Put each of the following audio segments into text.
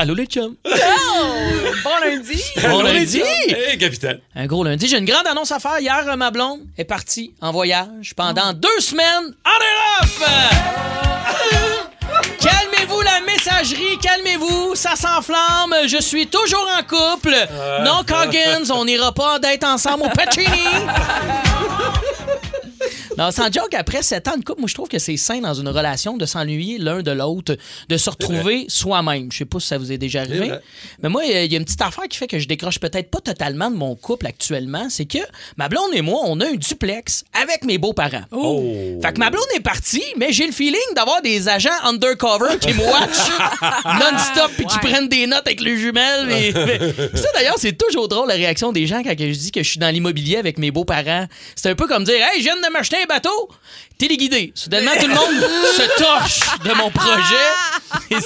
Allô les chums. Bon lundi! Bon lundi. Hey, capitaine. Un gros lundi. J'ai une grande annonce à faire. Hier, euh, ma blonde est partie en voyage pendant deux semaines en Europe. Calmez-vous la messagerie, calmez-vous, ça s'enflamme, je suis toujours en couple. non, Coggins, on n'ira pas d'être ensemble au Pacini. Non, sans joke, après sept ans de couple, moi, je trouve que c'est sain dans une relation de s'ennuyer l'un de l'autre, de se retrouver soi-même. Je sais pas si ça vous est déjà arrivé. Mais moi, il y a une petite affaire qui fait que je décroche peut-être pas totalement de mon couple actuellement. C'est que ma blonde et moi, on a un duplex avec mes beaux-parents. Oh. Fait que ma blonde est partie, mais j'ai le feeling d'avoir des agents undercover qui me watchent non-stop puis qui prennent des notes avec les jumelles. mais- mais- ça, d'ailleurs, c'est toujours drôle la réaction des gens quand je dis que je suis dans l'immobilier avec mes beaux-parents. C'est un peu comme dire Hey, je viens de m'acheter un bateau. Téléguidé. Soudainement, tout le monde se torche de mon projet. Et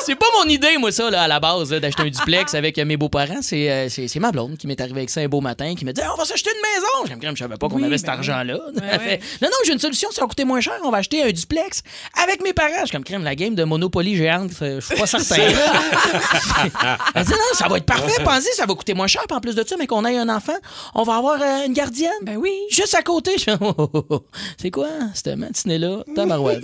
c'est pas mon idée, moi, ça, là, à la base, d'acheter un duplex avec euh, mes beaux-parents. C'est euh, c'est- c'est ma blonde qui m'est arrivée avec ça un beau matin, qui me dit on va s'acheter une maison. J'aime crème, je savais pas qu'on Oui, avait cet ben oui. argent-là. Fait, non, non, j'ai une solution, ça va coûter moins cher. On va acheter un duplex avec mes parents. Je suis comme crème, la game de Monopoly géante, euh, je suis pas certain. Elle dit non, ça va être parfait. Pensez, ça va coûter moins cher. Puis en plus de ça, mais qu'on ait un enfant, on va avoir euh, une gardienne. Ben oui. Juste à côté. Je oh, oh, oh, oh. C'est quoi, cette matinée-là? Hein?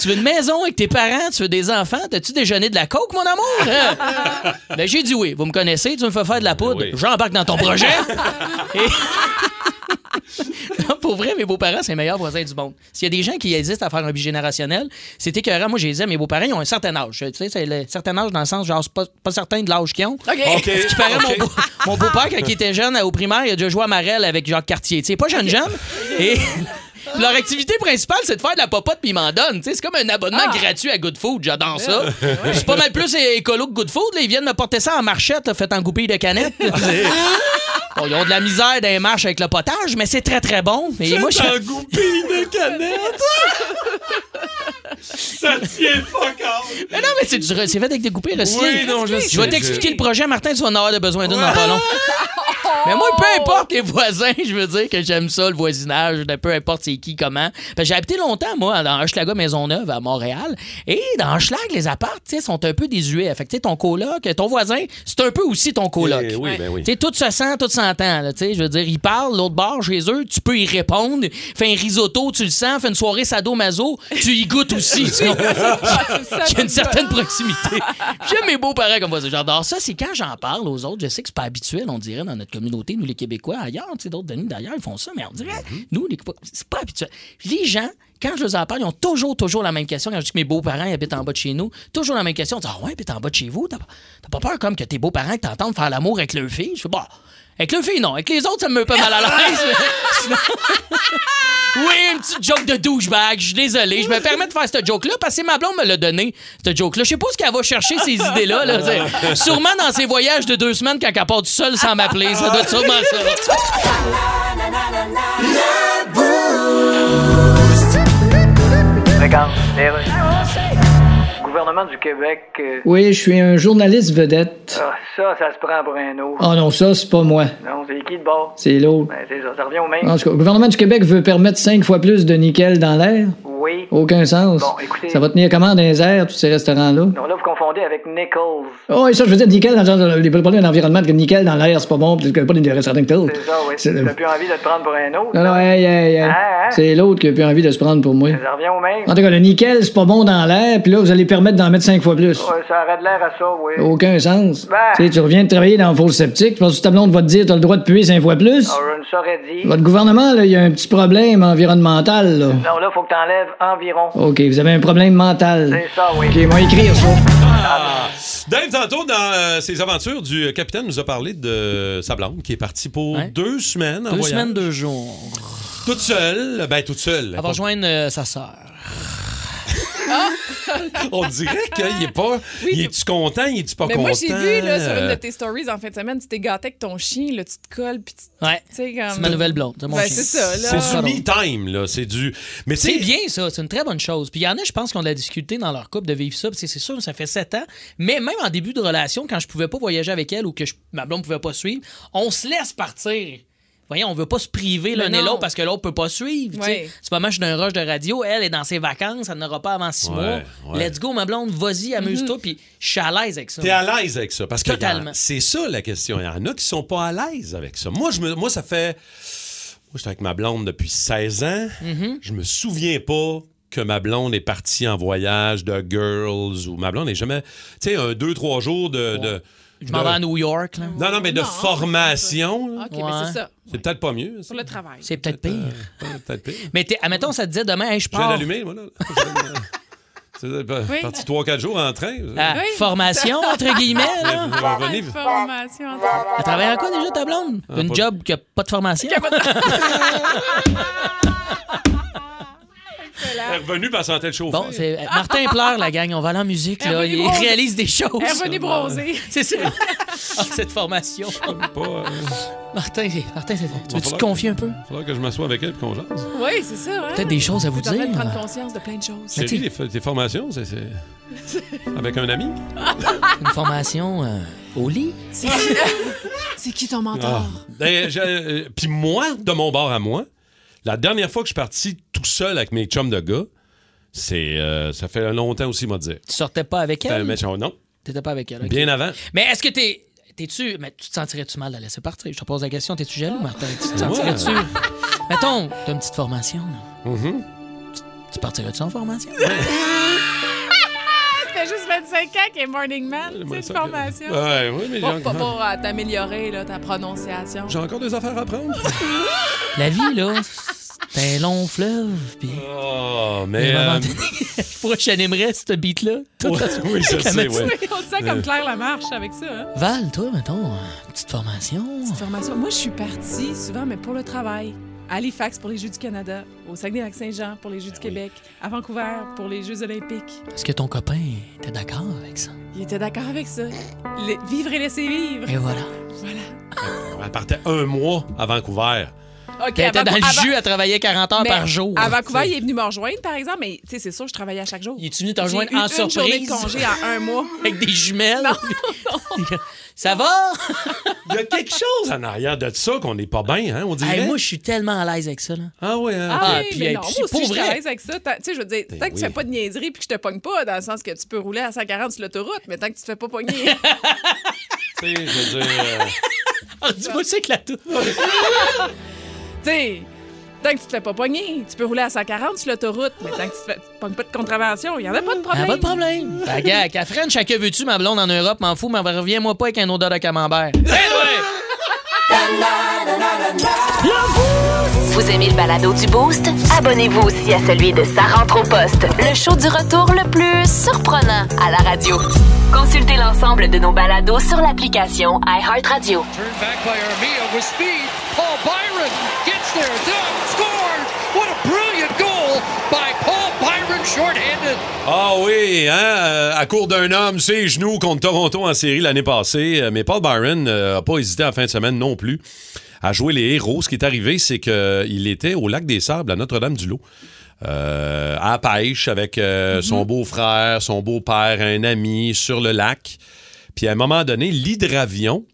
tu veux une maison avec tes parents? Tu veux des enfants? T'as-tu déjeuné de la coke, mon amour? Hein? ben, j'ai dit oui. Vous me connaissez, tu me fais faire de la poudre. oui. J'embarque dans ton projet. Et- Non, pour vrai, mes beaux-parents, c'est les meilleurs voisins du monde. S'il y a des gens qui hésitent à faire un bigénérationnel, c'est écœurant. Moi, j'ai dit, mes beaux-parents, ils ont un certain âge. Tu sais, c'est le certain âge dans le sens, genre, c'est pas, pas certain de l'âge qu'ils ont. Ce qui paraît, mon, beau- mon beau-père, quand il était jeune, au primaire, il a déjà joué à Marel avec Jacques Cartier. Tu sais, pas jeune jeune. Et leur activité principale, c'est de faire de la popote puis ils m'en donnent. Tu sais, c'est comme un abonnement gratuit à Good Food. J'adore ça. C'est pas mal plus écolo que Good Food. là. Ils viennent me porter ça en marchette, là, fait en goupille de canettes. Bon, ils ont de la misère dans les marches avec le potage, mais c'est très, très bon. Et moi, je... en goupille de canettes. Ça tient fuck out. Mais non, mais c'est du re- c'est fait avec des coupées recyclées. Oui, non, je sais. Je vais t'expliquer le projet, Martin, tu vas en avoir de besoin d'une dans pas long. Mais moi, peu importe les voisins, je veux dire que j'aime ça, le voisinage, de peu importe c'est qui, comment. Parce que j'ai habité longtemps, moi, dans Hochelaga Maisonneuve, à Montréal. Et dans Hochelag, les apparts, tu sais, sont un peu désuets. Fait que, tu sais, ton coloc, ton voisin, c'est un peu aussi ton coloc. Eh oui, ben oui. Tu sais, tout se sent, tout s'entend. là, tu sais, Je veux dire, ils parlent, l'autre bord chez eux, tu peux y répondre. Fais un risotto, tu le sens. Fais une soirée sadomaso, tu y goûtes aussi. tu comprends? Il y a une certaine proximité. J'aime mes beaux-parents comme voisins. J'adore ça. C'est quand j'en parle aux autres, je sais que c'est pas habituel, on dirait, dans notre communauté, nous les Québécois, ailleurs, tu sais, d'autres Denis d'ailleurs, ils font ça, mais on dirait, nous, les Québécois, c'est pas habituel. Les gens, quand je leur en parle, ils ont toujours, toujours la même question. Quand je dis que mes beaux-parents habitent en bas de chez nous, toujours la même question. On dit, ah ouais, puis t'es en bas de chez vous, t'as pas, t'as pas peur comme que tes beaux-parents t'entendent faire l'amour avec leur fille? Je fais, bah, avec leur fille, non. Avec les autres, ça me met pas mal à l'aise. sinon- oui, une petite joke de douchebag. Je suis désolé. Je me permets de faire cette joke-là parce que ma blonde me l'a donné, cette joke-là. Je sais pas ce qu'elle va chercher, ces idées-là. Là. Sûrement dans ses voyages de deux semaines quand elle part du sol sans m'appeler. Ça doit être sûrement ça. Gouvernement du Québec, euh, Oui, je suis un journaliste vedette. ah, ça, ça se prend pour un autre. Oh non, ça, c'est pas moi. Non, c'est qui de bord? C'est l'autre. Ben, c'est ça, ça revient au même. En tout cas, le gouvernement du Québec veut permettre cinq fois plus de nickel dans l'air? Oui. Aucun sens. Bon, écoutez- Ça va tenir comment dans les airs, tous ces restaurants-là? Non, là, vous confondez avec Nichols. Oh, et ça, je veux dire, nickel dans le les problèmes d'environnement, que nickel dans l'air, c'est pas bon, parce que pas des restaurants Nichols. C'est ça, oui. T'as plus envie de te prendre pour un autre? Non, non, hey, hey, hey. Hein, hein? C'est l'autre qui a plus envie de se prendre pour moi. Ça revient au même. En tout cas, le nickel, c'est pas bon dans l'air, puis là, vous allez permettre d'en mettre cinq fois plus. Ouais, ça aurait de l'air à ça, oui. Aucun sens. Ben. Tu sais, tu reviens de travailler dans le four sceptique, tu penses que ta blonde va te dire t'as le droit de puer cinq fois plus? Alors, je ne saurais dire. Votre gouvernement, là, il y a un petit problème environnemental, là. Non, là, faut que t'enlèves environ. OK, vous avez un problème mental. C'est ça, oui. OK, moi écrire ça. Dave, tantôt, dans euh, ses aventures, du euh, capitaine nous a parlé de sa blonde qui est partie pour deux semaines en Deux voyage. semaines, deux jours. Toute seule. Ben, toute seule. Elle va rejoindre euh, sa sœur. On dirait qu'il est pas. Oui, il est-tu content? Il est-tu pas Mais content? moi, j'ai vu là, sur une de tes stories en fin de semaine, tu t'es gâté avec ton chien, là, tu te colles, puis tu Ouais. comme. C'est ma nouvelle blonde. C'est Ben, ça, là. C'est du me-time, là. C'est du. Mais C'est bien, ça. C'est une très bonne chose. Puis il y en a, je pense, qui ont de la difficulté dans leur couple de vivre ça. Puis C'est c'est sûr, ça fait sept ans. Mais même en début de relation, quand je pouvais pas voyager avec elle ou que je- ma blonde pouvait pas suivre, on se laisse partir. Voyons, on veut pas se priver l'un et l'autre parce que l'autre peut pas suivre. Ouais. C'est pas moi, je suis d'un rush de radio. Elle est dans ses vacances. Elle n'aura pas avant six Ouais, mois. ouais. Let's go, ma blonde. Vas-y, amuse-toi. Puis je suis à l'aise avec ça. T'es à l'aise avec ça. Parce que Totalement. regarde, c'est ça la question. Il y en a qui sont pas à l'aise avec ça. Moi, je me, moi ça fait. Moi, j'étais avec ma blonde depuis 16 ans. Mm-hmm. Je me souviens pas que ma blonde est partie en voyage de girls ou ma blonde n'est jamais. Tu sais, un, deux, trois jours de. de- Je m'en vais à New York. là. Non, non, mais de Non, formation. OK, mais c'est ça. C'est peut-être pas mieux. ça. Pour le travail. C'est peut-être pire. Euh, peut-être pire. Mais admettons, ça te disait demain, hey, je Je viens pars. d'allumer, moi, là. C'est Oui. parti 3-4 jours en train. Oui. formation, entre guillemets. là. Information. Elle travaille en quoi déjà, ta blonde? Une pas- job qui a pas de formation? Elle est revenue, elle sentait le chauffer. Bon, c'est Martin pleure, la gang. On va aller en musique, là. Il réalise des choses. Elle est revenue bronzer. C'est ça. Ah, cette formation. Pas, euh, Martin, Martin c'est- tu veux-tu te confier un peu? Ah, faudra que je m'assoie avec elle et qu'on jase. Oui, c'est ça. hein. Peut-être des choses à vous dire. prendre conscience de plein de choses. C'est tu- lui, tes formations, c'est-. Avec un ami? Une formation euh, au lit? C'est qui, ton mentor? Ben, j'ai- euh, Puis moi, de mon bord à moi, la dernière fois que je suis parti tout seul avec mes chums de gars, c'est, euh, ça fait longtemps aussi, m'a dire. Tu sortais pas avec elle? mais non, T'étais pas avec elle. bien avant. Mais est-ce que t'es. T'es-tu. Mais tu te sentirais-tu mal de la laisser partir? Je te pose la question. T'es-tu jaloux, Martin? Tu te sentirais-tu? Mettons, t'as une petite formation, là. Mhm. Tu partirais-tu en formation? fait juste 25 ans qu'il est Morning Man, tu sais, formation. Ouais, oui, mais j'ai, pas encore- pour euh, t'améliorer là, ta prononciation. j'ai encore des affaires à prendre. La vie, là, c'est un long fleuve. Puis. Oh, mais. euh, donné, Pourquoi je t'animerais ce beat-là? la- oui, je la sais, ouais. On se sent comme Claire Lamarche avec ça. Hein? Val, toi, mettons, une petite formation. Petite formation. Moi, je suis partie souvent, mais pour le travail. À Halifax pour les Jeux du Canada, au Saguenay-Lac-Saint-Jean pour les Jeux du Québec, à Vancouver pour les Jeux olympiques. Est-ce que ton copain était d'accord avec ça? Il était d'accord avec ça. Le- vivre et laisser vivre. Et voilà. Voilà. Elle partait un mois à Vancouver. OK, Elle était à dans le jus, elle travaillait 40 heures Mais par jour. À Vancouver, il est venu me rejoindre, par exemple, mais tu sais, c'est sûr, je travaillais à chaque jour. Il est venu te J'ai rejoindre eu en une journée de surprise? congé en un mois. avec des jumelles? Ça va? Il y a quelque chose en arrière de ça qu'on n'est pas bien, hein, on dirait. Hey, moi, je suis tellement à l'aise avec ça. Là. Ah ouais, hein. Ah, oui, puis, mais hey, non, puis moi aussi, pour je suis à l'aise avec ça. Tant- Tu sais, je veux dire, Ben tant que tu oui. fais pas de niaiserie puis que je te pogne pas, dans le sens que tu peux rouler à 140 sur l'autoroute, mais tant que tu te fais pas pogner. Tu sais, je veux dire. euh, Ah, Dis-moi, c'est que la tout. Sais, tant que tu te fais pas pogner, tu peux rouler à 140 sur l'autoroute, mais tant que tu te fais, tu te pognes pas de contravention, il y en a pas de problème. pas de problème. Fait gars, qu'à French, chacun veux-tu, ma blonde en Europe, m'en fous, mais reviens-moi pas avec un odeur de camembert. Vous aimez le balado du Boost? Abonnez-vous aussi à celui de Sa rentre au poste, le show du retour le plus surprenant à la radio. Consultez l'ensemble de nos balados sur l'application iHeartRadio. Turned back by Armia with speed. Paul Byron shorthanded. Ah oui, hein, euh, à court d'un homme, ses genoux contre Toronto en série l'année passée. Euh, Mais Paul Byron n'a pas hésité à la fin de semaine non plus à jouer les héros. Ce qui est arrivé, c'est qu'il était au lac des Sables à Notre-Dame-du-Lot. euh, à la pêche avec euh, son beau-frère, son beau-père, un ami sur le lac. Puis à un moment donné, l'hydravion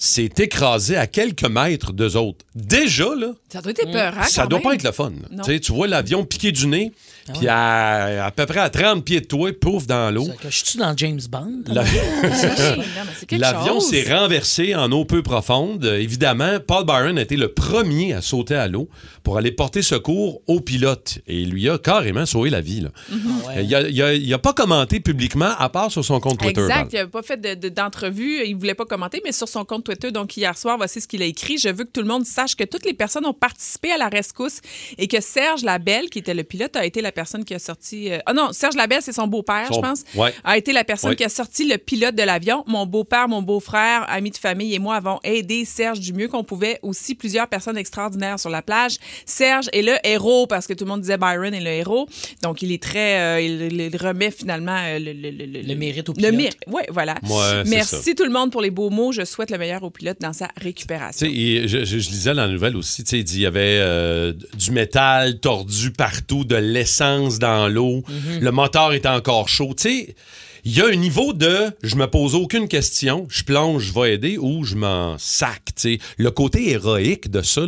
s'est écrasé à quelques mètres d'eux autres. Déjà, là, Ça doit être peur, hein? ça doit même. pas être le fun. Tu vois l'avion piqué du nez, puis à, à peu près à 30 pieds de toi, pouf dans l'eau. Je suis dans James Bond? La- quelque L'avion s'est renversé en eau peu profonde. Euh, évidemment, Paul Byron a été le premier à sauter à l'eau pour aller porter secours au pilote. Et il lui a carrément sauvé la vie. là. Ouais. Il, a, il a- il a pas commenté publiquement, à part sur son compte Twitter. Exact. Val. Il n'a pas fait de- de- d'entrevue. il ne voulait pas commenter, mais sur son compte Twitter, donc hier soir, voici ce qu'il a écrit. Je veux que tout le monde sache que toutes les personnes ont participé à la rescousse et que Serge Labelle, qui était le pilote, a été la personne qui a sorti. euh, Ah non, Serge Labelle, c'est son beau-père, Son- je pense. ouais. A été la personne Ouais. qui a sorti le pilote de l'avion. Mon beau-père, mon beau-frère, amis de famille et moi avons aidé Serge du mieux qu'on pouvait. Aussi, plusieurs personnes extraordinaires sur la plage. Serge est le héros parce que tout le monde disait Byron est le héros. Donc, il est très. euh, il, il remet finalement euh, le, le, le, Le mérite au Le pilote. mérite. Oui, voilà. Ouais, Merci ça. tout le monde pour les beaux mots. Je souhaite le meilleur au pilote dans sa récupération. Tu sais, et je, je- je lisais dans la nouvelle aussi, tu sais, il dit, il y avait euh, du métal tordu partout, de l'essence dans l'eau, Mhm. le moteur était encore chaud. Tu sais, il y a un niveau de je me pose aucune question, je plonge, je vais aider ou je m'en sac. tu sais. Le côté héroïque de ça,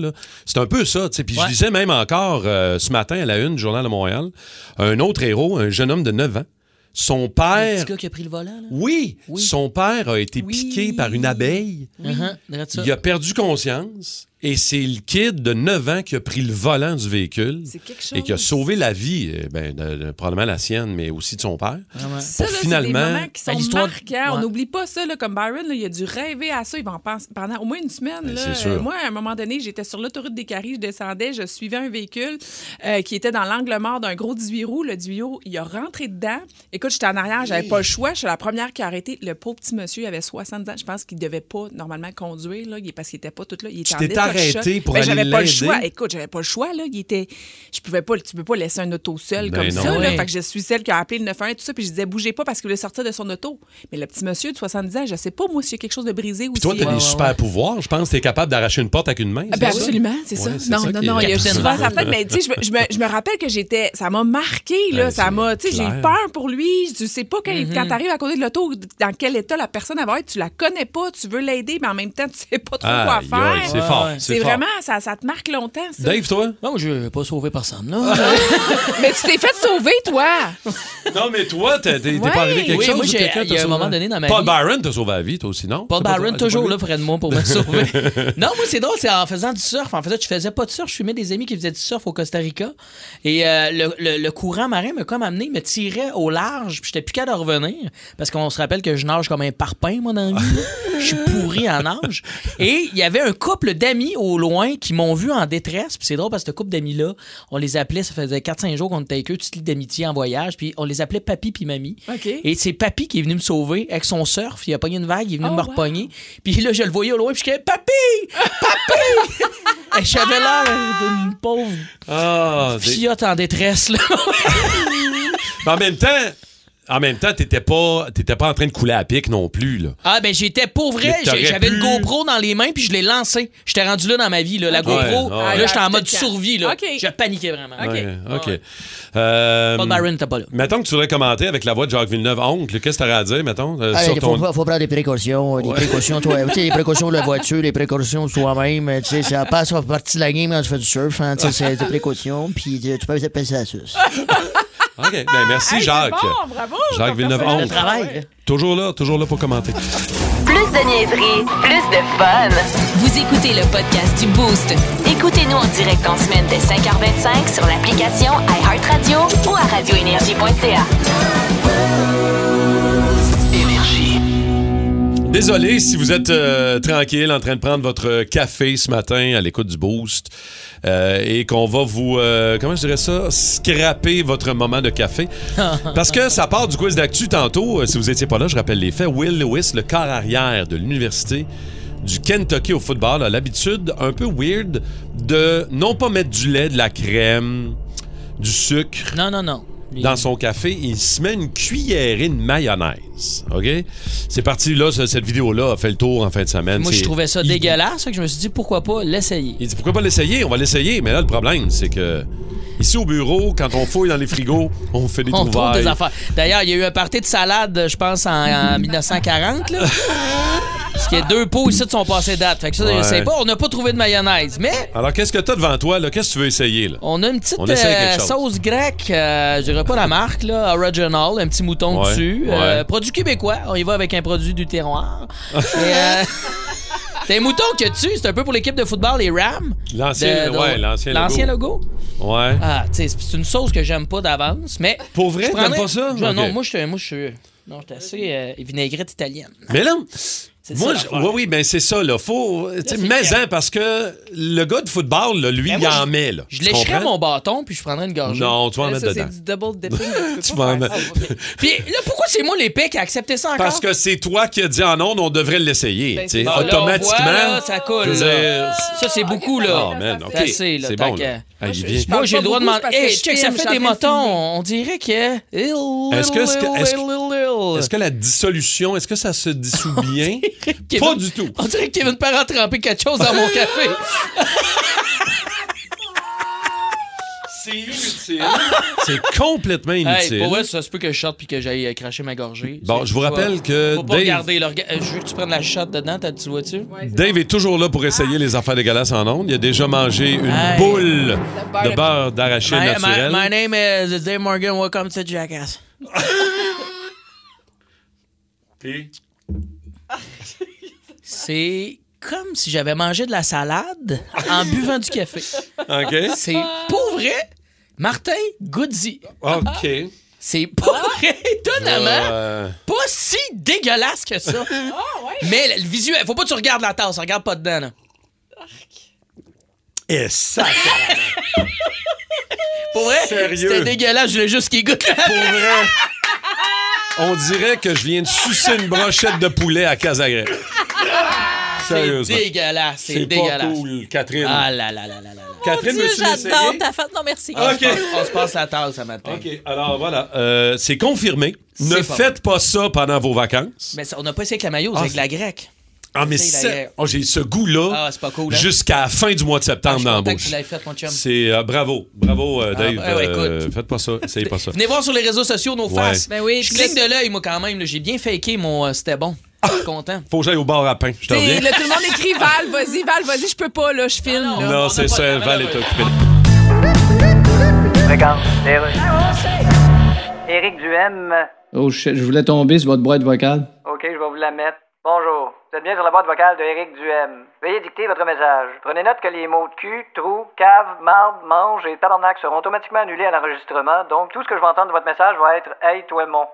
c'est un peu ça. tu sais. Puis je disais même encore euh, ce matin à la une du Journal de Montréal, un autre héros, un jeune homme de 9 ans, son Le père. petit gars qui a pris le volant, là. Oui, Oui. son père a été Oui. piqué par une abeille. Uh-huh. Il a perdu conscience et c'est le kid de 9 ans qui a pris le volant du véhicule C'est quelque chose. et qui a sauvé la vie, euh, ben, de- de- probablement la sienne, mais aussi de son père. Ça, pour là, finalement- c'est des moments qui Ben, sont. On n'oublie pas ça, là, comme Byron, là, il a dû rêver à ça. Il va en penser pendant au moins une semaine. Ben, là. sûr. Moi, à un moment donné, j'étais sur l'autoroute des Caries, je descendais, je suivais un véhicule euh, qui était dans l'angle mort d'un gros 18 roues. Le 18 roues, il a rentré dedans. Écoute, j'étais en arrière, j'avais pas le choix. Je suis la première qui a arrêté. Le pauvre petit monsieur, il avait 60 ans. Je pense qu'il devait pas normalement conduire là, il est- parce qu'il était pas tout là. Il était Tu arrêté pour Ben, aller J'avais pas le choix. Écoute, j'avais pas le choix. Là. Il était... Je pouvais pas, tu peux pas laisser un auto seul Ben comme non. ça. là. Fait que je suis celle qui a appelé le 911 et tout ça. Puis je disais, bougez pas parce qu'il voulait sortir de son auto. Mais le petit monsieur de 70 ans, je sais pas, moi, s'il y a quelque chose de brisé ou Puis toi, Ouais, des ouais, super ouais. pouvoirs. Je pense que t'es capable d'arracher une porte avec une main. Ah, ben ça? absolument, c'est Ouais, ça. Non, ça non, non, il y a sa tête, mais tu sais, je, me- rappelle que j'étais, ça m'a marqué, là, ça m'a, tu sais, j'ai eu peur pour lui, tu sais pas quand, quand t'arrives à côté de l'auto, dans quel état la personne va être, tu la connais pas, tu veux l'aider, mais en même temps, tu sais pas trop quoi faire. c'est fort. C'est vraiment, ça, ça te marque longtemps, ça. Dave, toi? Non, je vais pas sauver personne, là. Mais tu t'es fait sauver, toi! Non, mais toi, t'es t'es- t'es Ouais. pas arrivé quelque Oui, chose? moi, ou j'ai- quelqu'un il y a t'a un sauvé? moment donné dans ma Paul vie- Byron t'a sauvé la vie, toi aussi, non? Paul pas Byron, toujours là près de moi pour me sauver. non, moi, c'est drôle, c'est en faisant du surf. En fait, je faisais pas de surf. Je fumais des amis qui faisaient du surf au Costa Rica. Et euh, le, le- le courant marin m'a comme amené, me tirait au large. Puis j'étais plus capable de revenir. Parce qu'on se rappelle que je nage comme un parpaing, moi, dans la vie. là. Je suis pourri en nage. Et il y avait un couple d'amis au loin qui m'ont vu en détresse. Puis c'est drôle parce que ce couple d'amis-là, on les appelait, ça faisait 4-5 jours qu'on était avec eux, toute lit d'amitié en voyage. Puis on les appelait papy puis mamie. Et c'est Papy qui est venu me sauver avec son surf. Il a pogné une vague, il est venu Oh, me wow. repogner. Puis là, je le voyais au loin, puis je disais Papy! Papy! Et J'avais l'air d'une pauvre des- fiotte en détresse, là. Mais en même temps, en même temps, t'étais pas, t'étais pas en train de couler à pic non plus, là. Ah, ben j'étais pour vrai. J'avais pu- une GoPro dans les mains, puis je l'ai lancée. J'étais rendu là dans ma vie, là. La Ouais, GoPro, ouais. là, j'étais en Ah, mode c'était survie, là. OK. Je paniquais vraiment. OK. Ouais, OK. Ouais. Euh, Paul Byron pas là. Mettons que tu voudrais commenter avec la voix de Jacques Villeneuve, oncle. Qu'est-ce que t'aurais à dire, mettons, euh, Ah, sur il ton... faut, faut prendre des précautions. Des précautions, toi. Tu sais, les précautions de la voiture, les précautions de sais, ça passe, ça fait partie de la game quand tu fais du surf. Hein, tu sais, c'est des précautions. Puis tu tu peux peut-être passer la suce. OK, ben merci, Hey, Jacques. bon, bravo! Jacques Villeneuve. Le travail. Toujours là, toujours là pour commenter. Plus de niaiserie, plus de fun. Vous écoutez le podcast du Boost. Écoutez-nous en direct en semaine dès 5h25 sur l'application iHeartRadio ou à radioénergie.ca. Désolé si vous êtes euh, tranquille en train de prendre votre café ce matin à l'écoute du Boost euh, et qu'on va vous, euh, comment je dirais ça, scraper votre moment de café. Parce que ça part du quiz d'actu tantôt. Euh, Si vous étiez pas là, je rappelle les faits. Will Lewis, le quart arrière de l'université du Kentucky au football, a l'habitude un peu weird de non pas mettre du lait, de la crème, du sucre Non, non, non. Dans son café, il se met une cuillerée de mayonnaise. OK? C'est parti là, ce- cette vidéo-là a fait le tour en fin de semaine. Moi, je C'est- trouvais ça il- dégueulasse, fait que je me suis dit pourquoi pas l'essayer? Il dit pourquoi pas l'essayer? On va l'essayer. Mais là, le problème, c'est que ici au bureau, quand on fouille dans les frigos, on fait des On trouve trouvailles. des affaires. D'ailleurs, il y a eu un party de salade, je pense, en, en 1940. Là. Parce que deux pots ici sont passés date. Fait que ça, Ouais. je sais pas, on n'a pas trouvé de mayonnaise. Mais Alors, qu'est-ce que t'as devant toi? là? Qu'est-ce que tu veux essayer? Là? on a une petite euh, sauce grecque, euh, je dirais pas la marque, là, original, un petit mouton Ouais, dessus. ouais. Euh, produit québécois, on y va avec un produit du terroir. Et, euh, T'as un mouton que tu, c'est un peu pour l'équipe de football, les Rams. L'ancien, De- de- ouais, l'ancien logo. L'ancien logo. Ouais. Ah, c'est une sauce que j'aime pas d'avance, mais. Pour vrai, t'aimes pas ça? Je- Non, moi, je suis. Moi, je suis. Non, je suis assez euh, vinaigrette italienne. Mais là, Moi, ça, je- oui, oui, ben c'est ça, là. Faut. sais, Mais-en, parce que le gars de football, là, lui, Ben, il moi, en je- met, là. Je lécherais comprends? mon bâton, puis je prendrais une gorgée. Non, tu vas en Là, mettre ça, dedans. c'est du double dipping. là, tu vas en mettre-. Puis là, pourquoi c'est moi l'épée qui a accepté ça encore? Parce que c'est toi qui as dit en ondes, on devrait l'essayer. Ben, tu sais, c'est ça. Ah, là, on automatiquement. voit, là, ça coule. là. Ça, c'est beaucoup, là. Ah, man, OK. C'est bon, là. Ah, parle Moi, j'ai le droit de demander. Hey, ça fait des motons. On dirait que. Est-ce que- est-ce que- est-ce la dissolution, est-ce que ça se dissout bien? Kevin- Pas du tout. On dirait que Kevin Parent a trempé quelque chose dans mon café. C'est inutile. C'est complètement Hey, inutile. pour vrai, ça se peut que je sorte puis que j'aille cracher ma gorgée. Bon, je vous rappelle faut- que Faut pas Dave- regarder. euh, Je veux que tu prennes la shot dedans, t'as- tu vois-tu? Dave est toujours là pour essayer les affaires dégueulasses en ondes. Il a déjà mangé une Hey. boule de beurre d'arachide My, my, naturel. my name is Dave Morgan. Welcome to Jackass. C'est comme si j'avais mangé de la salade en buvant du café. OK. C'est pour vrai. Martin Goodzy. OK. C'est pas vrai, étonnamment. Euh, Pas si dégueulasse que ça. Mais le visuel, faut pas que tu regardes la tasse, regarde pas dedans. Là. Et ça, Pour vrai, Sérieux? c'était dégueulasse, je voulais juste qu'il goûte la pour vrai, on dirait que je viens de sucer une brochette de poulet à Casagré. C'est Sérieusement. dégueulasse, c'est C'est pas dégueulasse. cool, Catherine. Ah là là là là là. là. Catherine, Dieu, veux-tu j'adore ta fête. Non, merci. On, OK. se passe, on se passe la tasse ce matin. OK, alors voilà, euh, c'est confirmé. Ne C'est pas faites pas ça pendant vos vacances. Mais ça, on n'a pas essayé avec la maillot, c'est Ah, avec la grecque. Ah, mais oh, j'ai ce goût-là Ah, c'est pas cool, hein? jusqu'à la fin du mois de Ah, septembre dans chum. C'est euh, bravo, bravo euh, Ah, Dave. ouais, Euh, écoute. faites pas ça, essayez pas ça. Venez voir sur les réseaux sociaux nos Ouais. faces. Ben oui, je cligne là- de l'œil, moi, quand même. J'ai bien faké mon euh, c'était bon. Je suis content. Faut que j'aille au bar à pain, je te T'sais, reviens. là, tout le monde écrit Val, vas-y, Val, vas-y, je peux pas, là, je filme. Non, on c'est ça, Val est occupé. Rues. Éric Duhem. Oh je voulais tomber sur votre boîte vocale. OK, je vais vous la mettre. Bonjour. Vous êtes bien sur la boîte vocale de Éric Duhem. Veuillez dicter votre message. Prenez note que les mots de cul, trou, cave, marde, mange et tabarnak seront automatiquement annulés à l'enregistrement. Donc, tout ce que je vais entendre de votre message va être Hey, toi, mon.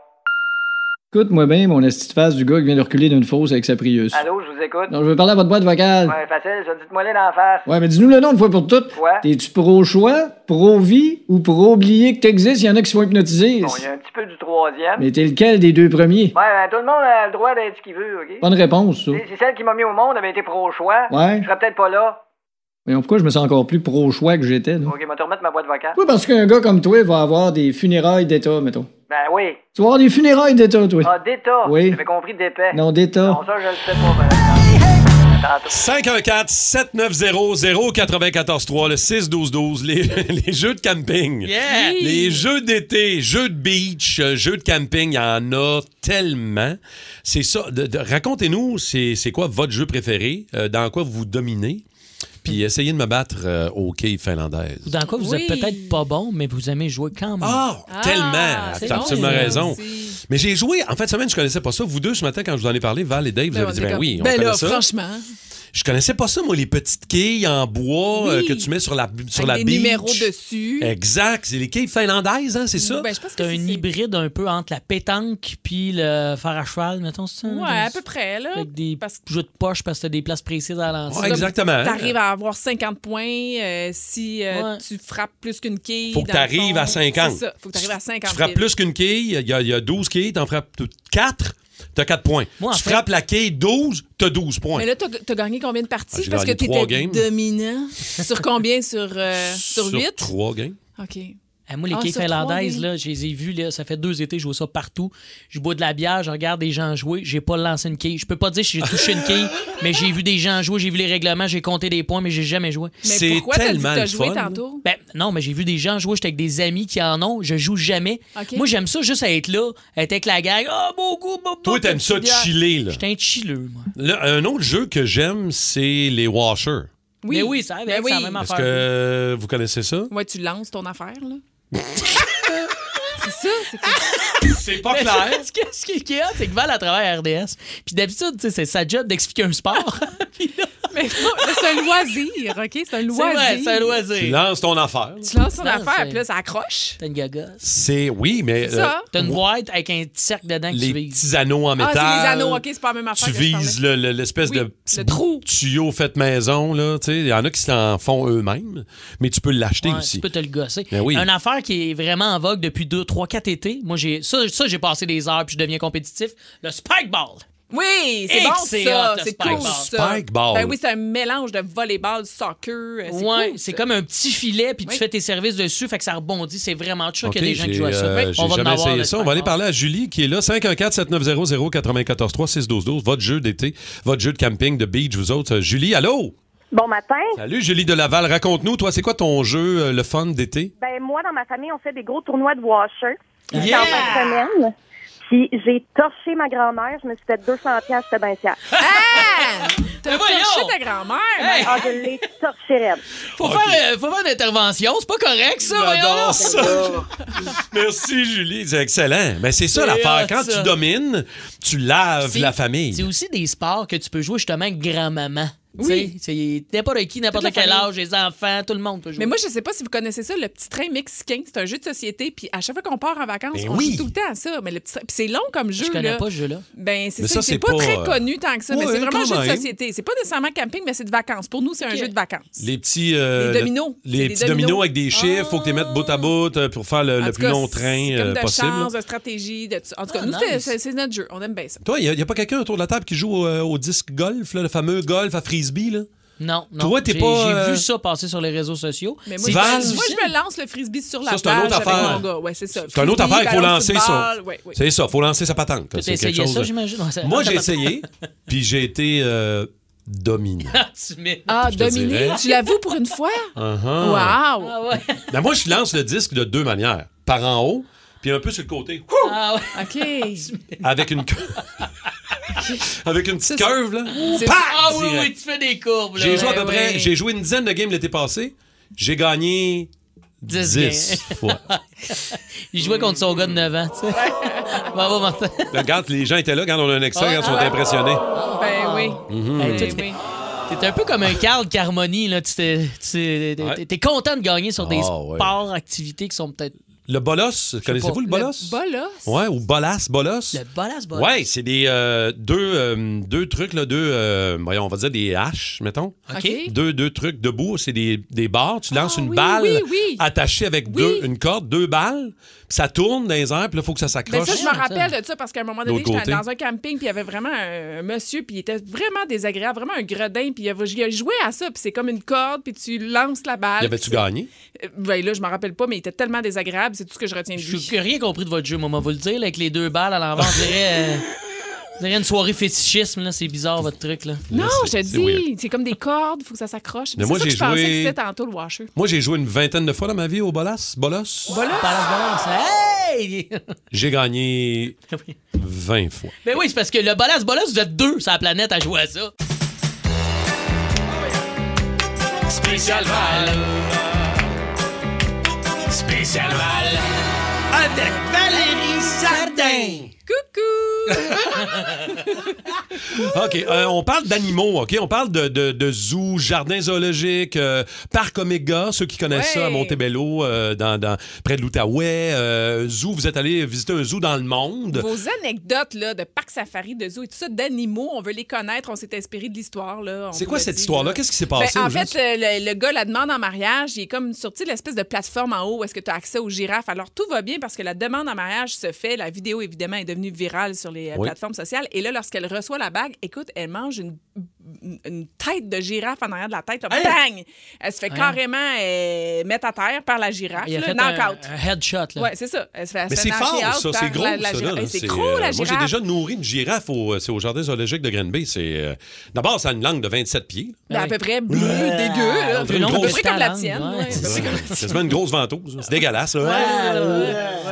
Écoute-moi bien, mon esti de face du gars qui vient de reculer d'une fosse avec sa Prius. Allô, je vous écoute. Non, je veux parler à votre boîte vocale. Ouais, facile, ça, dites-moi-les d'en face. Ouais, mais dis-nous le nom une fois pour toutes. Quoi? T'es-tu pro-choix, pro-vie ou pro-oublier que t'existes? Il y en a qui se font hypnotiser. Bon, il y a un petit peu du troisième. Mais t'es lequel des deux premiers? Ouais, ben, tout le monde a le droit d'être ce qu'il veut, OK? Bonne réponse, ça. Si celle qui m'a mis au monde avait été pro-choix, Ouais. je serais peut-être pas là. Mais pourquoi je me sens encore plus pro-choix que j'étais, là? OK, vais te remettre ma boîte vocale. Oui, parce qu'un gars comme toi va avoir des funérailles d'État, mettons? Ben oui. Tu vas avoir des funérailles d'État, toi. Ah, d'état. Oui. J'avais compris d'épais. Non, d'État. Non, ça, je le sais pas, par exemple. Tantôt. 514-790-0943, le 6-12-12, les, les jeux de camping. Yeah! Les jeux d'été, jeux de beach, euh, jeux de camping, il y en a tellement. C'est ça. Racontez-nous, c'est c'est quoi votre jeu préféré? euh, dans quoi vous dominez? Puis essayez de me battre euh, aux quilles finlandaises. Dans quoi vous Oui. êtes peut-être pas bon, mais vous aimez jouer quand même. Ah, Ah, tellement! c'est T'as bon, absolument ça raison. aussi. Mais j'ai joué, en fait, semaine, je connaissais pas ça. Vous deux, ce matin, quand je vous en ai parlé, Val et Dave, vous Ben, avez on dit, ben comme- oui, on ben connaît là, ça. franchement. Je connaissais pas ça, moi, les petites quilles en bois euh, que tu mets sur la, sur Avec la des beach. numéros dessus. Exact. C'est les quilles finlandaises, hein, c'est ça? Ben, je pense que C'est un c'est- hybride un peu entre la pétanque puis le fer à cheval, mettons, c'est ça? Ouais, à peu près, là. Avec des Parce jeux de poche parce que t'as des places précises à lancer. Ouais, exactement. T'arrives à avoir 50 points euh, si euh, Ouais. tu frappes plus qu'une quille. Faut que t'arrives fond. à 50. C'est ça. Faut que t'arrives à 50. Tu frappes plus qu'une quille, il y, y a 12 quilles, t'en frappes 4, t'as 4 points. Moi, en tu fait- frappes la quille 12, t'as 12 points. Mais là, t'as as gagné combien de parties? Ah, Parce que t'étais games. dominant. sur combien? Sur, euh, sur 8? 3 games. OK. Ah, moi, les Ah, quilles trois finlandaises, là, je les ai vues, là, ça fait deux étés, je vois ça partout. Je bois de la bière, je regarde des gens jouer, j'ai pas lancé une quille. Je peux pas dire si j'ai touché une quille, mais j'ai vu des gens jouer, j'ai vu les règlements, j'ai compté des points, mais j'ai jamais joué. Mais C'est pourquoi t'as dit que tellement t'as le joué fun. tantôt? Ben, non, mais j'ai vu des gens jouer, j'étais avec des amis qui en ont, je joue jamais. Moi, j'aime ça juste être là, être avec la gang. Ah, beaucoup, beaucoup. Toi, t'aimes ça chiller, là? J'étais un chilleux, moi. Là, un autre jeu que j'aime, c'est les washers. Mais oui, ça avec, Ben c'est la oui. même Est-ce affaire. que vous connaissez ça? Ouais, tu lances ton affaire, là. C'est ça? C'est que- C'est pas Mais Ce qui ce qui est c'est que Val, elle travaille à RDS. Puis d'habitude, tu sais, c'est sa job d'expliquer un sport. Puis là, Mais c'est un loisir, OK? C'est un C'est loisir. vrai, c'est un Tu loisir. lances ton affaire. Tu lances ton Non, affaire, c'est- puis là, ça accroche. T'as une gaga. C'est, oui, mais C'est ça. euh, T'as une boîte avec un petit cercle dedans que les tu vises. petits anneaux en Ah, métal. c'est les anneaux, OK? C'est pas la même affaire Tu vises parlais. le- le- l'espèce Oui, de petit trou. tuyau fait maison. là, tu sais. Il y en a qui s'en font eux-mêmes, mais tu peux l'acheter Ouais, aussi. Tu peux te le gosser. Ben oui. Une affaire qui est vraiment en vogue depuis 2, 3, 4 étés. Moi, j'ai ça, ça j'ai passé des heures puis je deviens compétitif. Le spike ball. Oui, c'est bon, ça. C'est cool, ça. Spike ball. Ben oui, c'est un mélange de volleyball, soccer. euh, C'est Ouais, cool, c'est ça. comme un petit filet puis tu Oui. fais tes services dessus, fait que ça rebondit. C'est vraiment sûr qu'il y a des gens qui jouent à ça. euh, j'ai on va en jamais avoir essayé le ça. On spike va aller parler à Julie qui est là. 514-7900-0943-612-12. Votre jeu d'été, votre jeu de camping, de beach, vous autres. Euh, Julie, allô? Bon matin. Salut Julie de Laval. Raconte-nous, toi, c'est quoi ton jeu, euh, le fun d'été? Ben moi, dans ma famille, on fait des gros tournois de washer. Yeah! En fin de semaine. Puis j'ai torché ma grand-mère. Je me suis fait 200 pièces, j'étais bien fière. Ah! T'as Mais voyons! torché ta grand-mère? Hey! Ah, je l'ai torché raide. Faut, faire, euh, faut faire une intervention, c'est pas correct ça. voyons J'adore ça. Merci Julie, c'est excellent. Mais c'est ça C'est l'affaire. Quand ça. tu domines, tu laves C'est- la C'est famille. aussi des sports que tu peux jouer justement avec grand-maman. Oui. C'est n'importe qui, n'importe quel âge, les enfants, tout le monde peut jouer. Mais moi, je sais pas si vous connaissez ça, le petit train mexicain. C'est un jeu de société. Puis à chaque fois qu'on part en vacances, Ben on oui. joue tout le temps à ça. Mais le petit c'est long comme jeu. je connais là. pas ce jeu-là. Ben, c'est ça. ça, C'est pas, pas, très euh, connu tant que ça, mais c'est vraiment un jeu de société. C'est pas nécessairement camping, mais c'est de vacances. Pour nous, c'est un jeu de vacances. Les petits. euh, Les dominos. les petits dominos. dominos. avec des chiffres. Faut que tu les mettes bout à bout euh, pour faire le, plus cas, long train comme de possible. chance, de stratégie, de tout ça. En tout cas, Ah, nous, c'est- notre jeu. On aime bien ça. Toi, il n'y a, pas quelqu'un autour de la table qui joue au disque golf, là, le fameux golf à frisbee? Là? Non, non. Toi, t'es J'ai- pas, J'ai euh, vu ça passer sur les réseaux sociaux. Mais moi, je, moi, je me lance le frisbee sur la Ça, c'est une autre plage avec affaire. mon gars. Ouais, c'est ça. C'est une autre affaire, il faut lancer ça. football, ouais, ouais. C'est ça, faut lancer sa patente. T'as C'est quelque essayé chose ça, j'imagine? Moi, j'ai essayé, puis j'ai été euh, dominé. Ah, Dominique, dirais. tu l'avoues pour une fois? Uh-huh. Wow! Ah ouais. Ben, moi, je lance le disque de deux manières. Par en haut, puis un peu sur le côté. Ah ouais. OK. Avec une... Avec une petite curve, là. C'est Pac! Ah oui, Direct. oui, tu fais des courbes. là. J'ai joué à peu Ouais, près... ouais. J'ai joué une dizaine de games l'été passé. J'ai gagné... Dix 10 fois. Il jouait contre son gars de 9 ans, tu sais. Bravo, Martin. Regarde, les gens étaient là, quand on a un extrait, ils sont ah impressionnés. Ben oui. Hey, Ben oui. T'es un peu comme un Carl Carmoni, là. Tu t'es- Ouais. content de gagner sur des Ah, ouais. sports, activités qui sont peut-être. Le bolos, connaissez-vous le bolos? Le bolos? Ouais, ou bolas, bolos. Le bolas, bolas. Ouais, c'est des euh, deux, euh, deux trucs, là, deux, euh, voyons, on va dire des haches, mettons. OK. Deux, deux trucs debout, c'est des, des barres. Tu lances Ah, une oui, balle oui, oui. attachée avec Oui. deux, une corde, deux balles, puis ça tourne dans les airs, puis là, il faut que ça Ben s'accroche. ça, je me rappelle de ça parce qu'à un moment donné, j'étais dans un camping, puis il y avait vraiment un, monsieur, puis il était vraiment désagréable, vraiment un gredin, puis il a joué à ça, puis c'est comme une corde, puis tu lances la balle. Y avait-tu gagné? Ben là, je me rappelle pas, mais il était tellement désagréable, c'est tout ce que je retiens de Je n'ai rien compris de votre jeu, va vous le dire, là, avec les deux balles à l'envers. On dirait, euh, on dirait une soirée fétichisme, là. C'est bizarre, votre truc, là. Non, je te dis, c'est comme des cordes, faut que ça s'accroche. Mais C'est moi, ça que j'ai je pensais joué- que c'était tantôt le washer. Moi, j'ai joué une vingtaine de fois dans ma vie au bolas. Bolos? Voilà. Balance, balance. Hey! J'ai gagné Oui. 20 fois. Ben oui, c'est parce que le bolas, bolas, vous êtes deux sur la planète à jouer à ça. Spécial Val. Spécial Val. Avec Valérie Sardin. Coucou! OK, euh, on parle d'animaux, OK? On parle de, de, de zoo, jardin zoologique, euh, parc Omega, ceux qui connaissent Ouais. ça à Montebello, euh, dans, dans- près de l'Outaouais. Euh, zoo, vous êtes allé visiter un zoo dans le monde. Vos anecdotes là, de parc safari, de zoo et tout ça, d'animaux, on veut les connaître. On s'est inspiré de l'histoire. là. C'est quoi cette histoire-là? là. Qu'est-ce qui s'est Ben, passé? en fait, le, le gars la demande en mariage, il est comme sorti de l'espèce de plateforme en haut où est-ce que tu as accès aux girafes. Alors, tout va bien parce que la demande en mariage se fait. La vidéo, évidemment, est devenue virale sur les euh, Oui. plateformes sociales. Et là, lorsqu'elle reçoit la bague, écoute, elle mange une, une- une tête de girafe en arrière de la tête. là. Bang! Elle se fait carrément euh, mettre à terre par la girafe. Là, fait knock-out. un, un headshot. Ouais, c'est ça. Elle se fait, elle se Mais c'est fort, ça. C'est gros, la- la ça. girafe. là. C'est gros, euh, la Moi, j'ai girafe. déjà nourri une girafe au, c'est au jardin zoologique de. C'est, euh, D'abord, ça a une langue de 27 pieds. Ben, à oui. peu près bleu, dégueu. Près ta comme la tienne. C'est une grosse ventouse. C'est dégueulasse.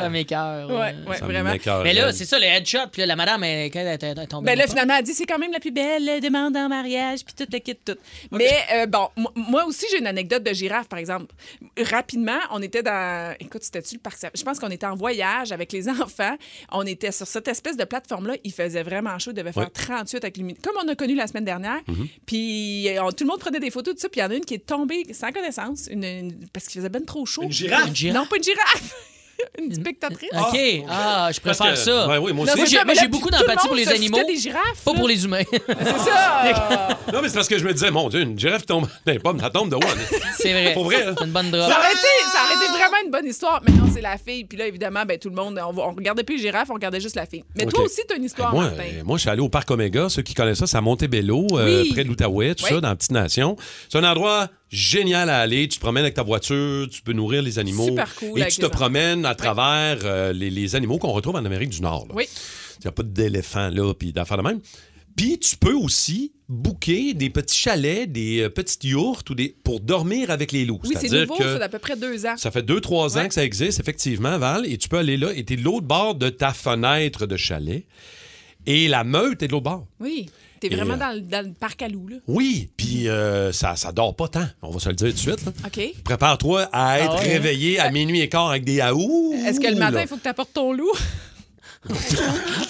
Là. Ouais, ouais, ouais. Ça. Ouais, ouais, Ça vraiment. Mais là, c'est ça, le headshot. Puis là, la madame, elle, quand elle, elle, elle tombée. Ben là, finalement, elle dit c'est quand même la plus belle euh, demande en mariage, puis tout le kit, tout. Mais euh, bon, mo- moi aussi, j'ai une anecdote de girafe, par exemple. Rapidement, on était dans. Écoute, c'était-tu le parc? Je pense qu'on était en voyage avec les enfants. On était sur cette espèce de plateforme-là. Il faisait vraiment chaud. Il devait faire Ouais. 38 avec l'humidité. Comme on a connu la semaine dernière. Mhm. Puis euh, on- tout le monde prenait des photos de ça. Puis il y en a une qui est tombée sans connaissance une- une- parce qu'il faisait ben trop chaud. Une girafe? Une girafe? Non, pas une girafe. Une spectatrice. OK. Ah, je Parce préfère que- ça. Ouais, oui, moi Non, aussi. C'est j'ai ça, moi, j'ai beaucoup d'empathie pour les animaux. des girafes, Pas là. pour les humains. C'est ça. Non, mais c'est parce que je me disais, mon Dieu, une girafe tombe dans les pommes, ça tombe de où? hein? C'est vrai. Pour vrai, hein? C'est une bonne drôle. Ça aurait, été, ça aurait été vraiment une bonne histoire. Mais non, c'est la fille. Puis là, évidemment, ben, tout le monde, on, on regardait plus les girafes, on regardait juste la fille. Mais toi aussi, tu as une histoire, moi, Martin. euh, moi, je suis allé au parc Oméga. Ceux qui connaissent ça, c'est à Montebello, euh, Oui. près de l'Outaouais, tout Oui. ça, dans la petite nation. C'est un endroit génial à aller. Tu te promènes avec ta voiture, tu peux nourrir les animaux. Super cool Et tu te promènes à travers euh, les, les animaux qu'on retrouve en Amérique du Nord. là. Oui. Il n'y a pas d'éléphants là, puis d'affaires de même. Puis tu peux aussi booker des petits chalets, des euh, petites yourtes ou des... pour dormir avec les loups. Oui, c'est nouveau, que ça, d'à peu près deux ans. ça fait deux, trois ans que ça existe, effectivement, Val, et tu peux aller là, et t'es de l'autre bord de ta fenêtre de chalet, et la meute est de l'autre bord. Oui. T'es vraiment euh, dans, le- dans le parc à loups, là. Oui, puis euh, ça, ça dort pas tant, on va se le dire tout de suite. là. OK. Prépare-toi à être Ah ouais, hein? réveillé à minuit et quart avec des haous. Est-ce que le matin, il faut que tu apportes ton loup?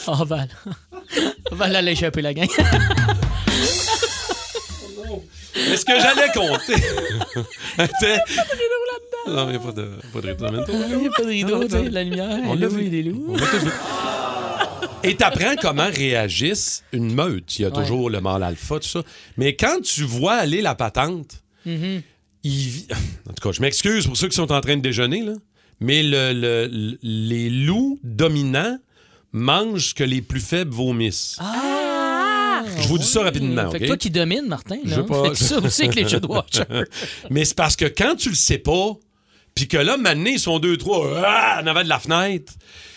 Oh, Val. Val allait échapper la gang. Est-ce que j'allais compter? Attends. Non, il n'y a pas de, pas de rideau. Il n'y a pas de rideau, sais, la lumière. On l'a vu. des loups. On l'a tous vu. Et t'apprends comment réagissent une meute. Il y a Ouais. toujours le mâle alpha, tout ça. Mais quand tu vois aller la patente, Mhm. il vit- En tout cas, je m'excuse pour ceux qui sont en train de déjeuner, là, mais le- le- le- les loups dominants mangent ce que les plus faibles vomissent. Ah! Je vous dis ça rapidement, Fait que toi qui domines, Martin, Je là, veux pas- ça aussi avec les Judd Watcher. Mais c'est parce que quand tu le sais pas, puis que là, maintenant, ils sont deux, trois ah, en avant de la fenêtre,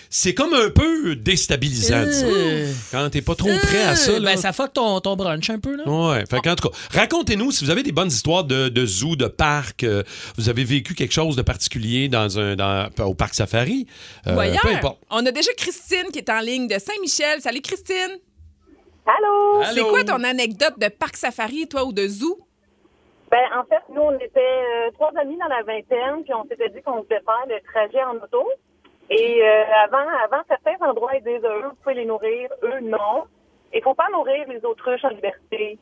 c'est comme un peu déstabilisant. Euh. Quand t'es pas trop prêt à ça, là. Ben, ça fuck ton, ton brunch un peu, là. Ouais, fait qu'en tout cas, racontez-nous si vous avez des bonnes histoires de, de zoo, de parc, euh, vous avez vécu quelque chose de particulier dans un dans, au parc safari. euh, Ou ailleurs. peu importe. On a déjà Christine qui est en ligne de Saint-Michel. Salut, Christine. Allô? C'est quoi ton anecdote de parc safari, toi, ou de zoo? Ben, en fait, nous, on était euh, trois amis dans la vingtaine, puis on s'était dit qu'on voulait faire le trajet en auto. Et euh, avant, avant, certains endroits, ils disent, eux, vous pouvez les nourrir, eux, non. Il faut pas nourrir les autruches en liberté.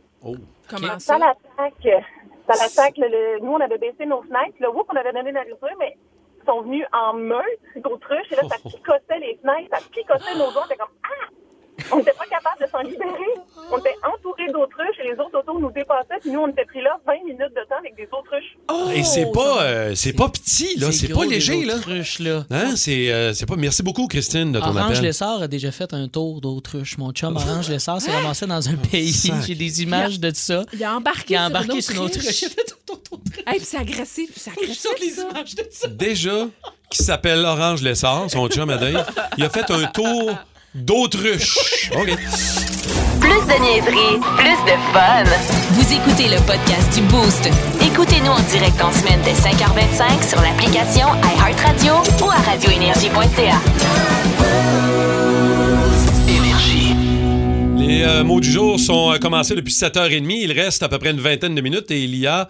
Comment Ça? Ça? l'attaque. Ça l'attaque. le- le- Nous, on avait baissé nos fenêtres. Là, whoop, on avait donné la nourriture, mais ils sont venus en meute d'autruches. Et là, ça picotait les fenêtres, ça picotait nos doigts. C'était comme, ah! On n'était pas capable de s'en libérer. On était entourés d'autruches et les autres autos nous dépassaient. Puis nous, on était pris là 20 minutes de temps avec des autruches. Et c'est pas euh, c'est pas petit là, c'est pas léger là. autruches, là. Hein, c'est euh, c'est pas merci beaucoup Christine de ton Orange appel. Lessard a déjà fait un tour d'autruche. Mon chum Orange Lessard s'est ramassé dans un pays. J'ai des images de ça. Il a embarqué, Il a embarqué sur une autruche. Il a fait un tour d'autruche. Hey, puis c'est agressif. C'est agressif, les ça. images de ça. Déjà qui s'appelle Orange Lessard, son chum à Dave, il a fait un tour d'autruche. OK. Plus de niaiserie, plus de fun. Vous écoutez le podcast du Boost. Écoutez-nous en direct en semaine dès 5h25 sur l'application iHeartRadio ou à radioénergie.ca. Les euh, mots du jour sont euh, commencés depuis 7h30. Il reste à peu près une vingtaine de minutes et il y a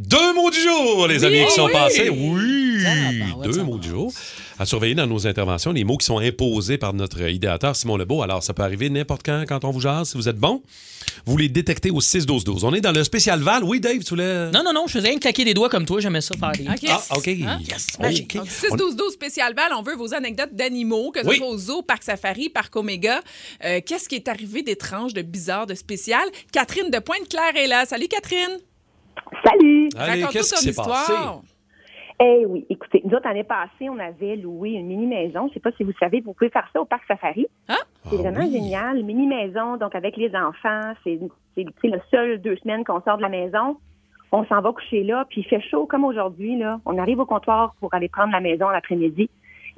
deux mots du jour, les amis, qui sont oui. passés. Oui, Tabarouette, deux ça mots du jour. À surveiller dans nos interventions, les mots qui sont imposés par notre idéateur Simon Lebeau. Alors, ça peut arriver n'importe quand, quand on vous jase. Si vous êtes bon, vous les détectez au 6-12-12. On est dans le spécial Val. Oui, Dave, tu voulais... Non, non, non, je faisais rien que claquer des doigts comme toi. J'aimais ça faire des. OK. Ah, OK. Hein? Yes. Magique. OK. Donc, 6-12-12 spécial Val, on veut vos anecdotes d'animaux, que ce Oui. soit au zoo, parc safari, parc Oméga. Euh, Qu'est-ce qui est arrivé d'étrange, de bizarre, de spécial? Catherine de Pointe-Claire est là. Salut, Catherine. Salut! Allez, qu'est-ce ton qui s'est passé? histoire. Eh oui, écoutez, nous autres, l'année passée, on avait loué une mini-maison. Je sais pas si vous savez, vous pouvez faire ça au parc safari. Ah? C'est vraiment génial. Une mini-maison, donc avec les enfants. C'est le seul deux semaines qu'on sort de la maison. On s'en va coucher là, puis il fait chaud comme aujourd'hui. là. On arrive au comptoir pour aller prendre la maison l'après-midi.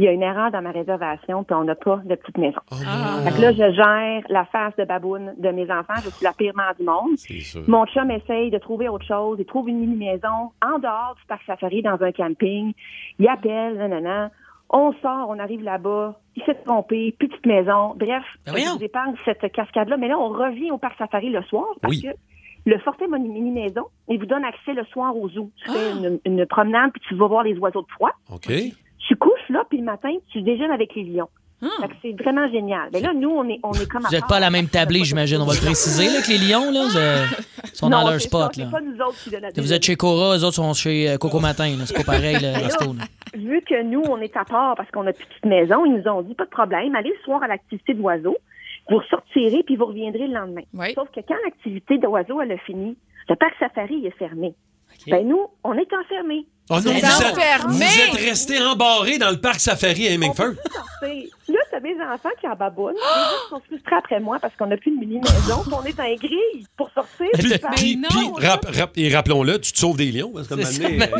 Il y a une erreur dans ma réservation, puis on n'a pas de petite maison. Ah. Fait que là, je gère la face de baboune de mes enfants. Je suis la pire mère du monde. Mon chum essaye de trouver autre chose. Il trouve une mini-maison en dehors du parc safari dans un camping. Il appelle, nanana. On sort, on arrive là-bas, il s'est trompé, petite maison. Bref, Ben je vous épargne cette cascade-là. Mais là, on revient au parc safari le soir parce Oui. que le forfait Moni- mini maison, il vous donne accès le soir au zoo. Tu Ah! fais une, une promenade puis tu vas voir les oiseaux de proie. OK. Là, puis le matin, tu déjeunes avec les lions. Que c'est vraiment génial. Mais là, nous, on est, on est comme! Vous n'êtes pas à la même tablée, j'imagine. On va le préciser, là, que les lions, là, sont dans leur spot. ça, Là. Pas nous autres qui donnent la Vous êtes chez Cora, eux autres sont chez euh, Coco Matin. C'est pas pareil, le resto. vu que nous, on est à part parce qu'on a petite maison, ils nous ont dit pas de problème, allez le soir à l'activité d'oiseau, vous ressortirez puis vous reviendrez le lendemain. Sauf que quand l'activité d'oiseau elle a fini, le parc safari est fermé. Ben nous, on est enfermés. Oh non, vous êtes, enfermés! vous êtes restés embarrés dans le parc safari à Hemingford. Là, t'as mes enfants qui en babounent. Les autres sont frustrés après moi parce qu'on n'a plus de mini-maison. puis on est dans les grilles pour sortir. Puis, puis faire- puis- puis, rap- rap- et rappelons-le, tu te sauves des lions parce ils,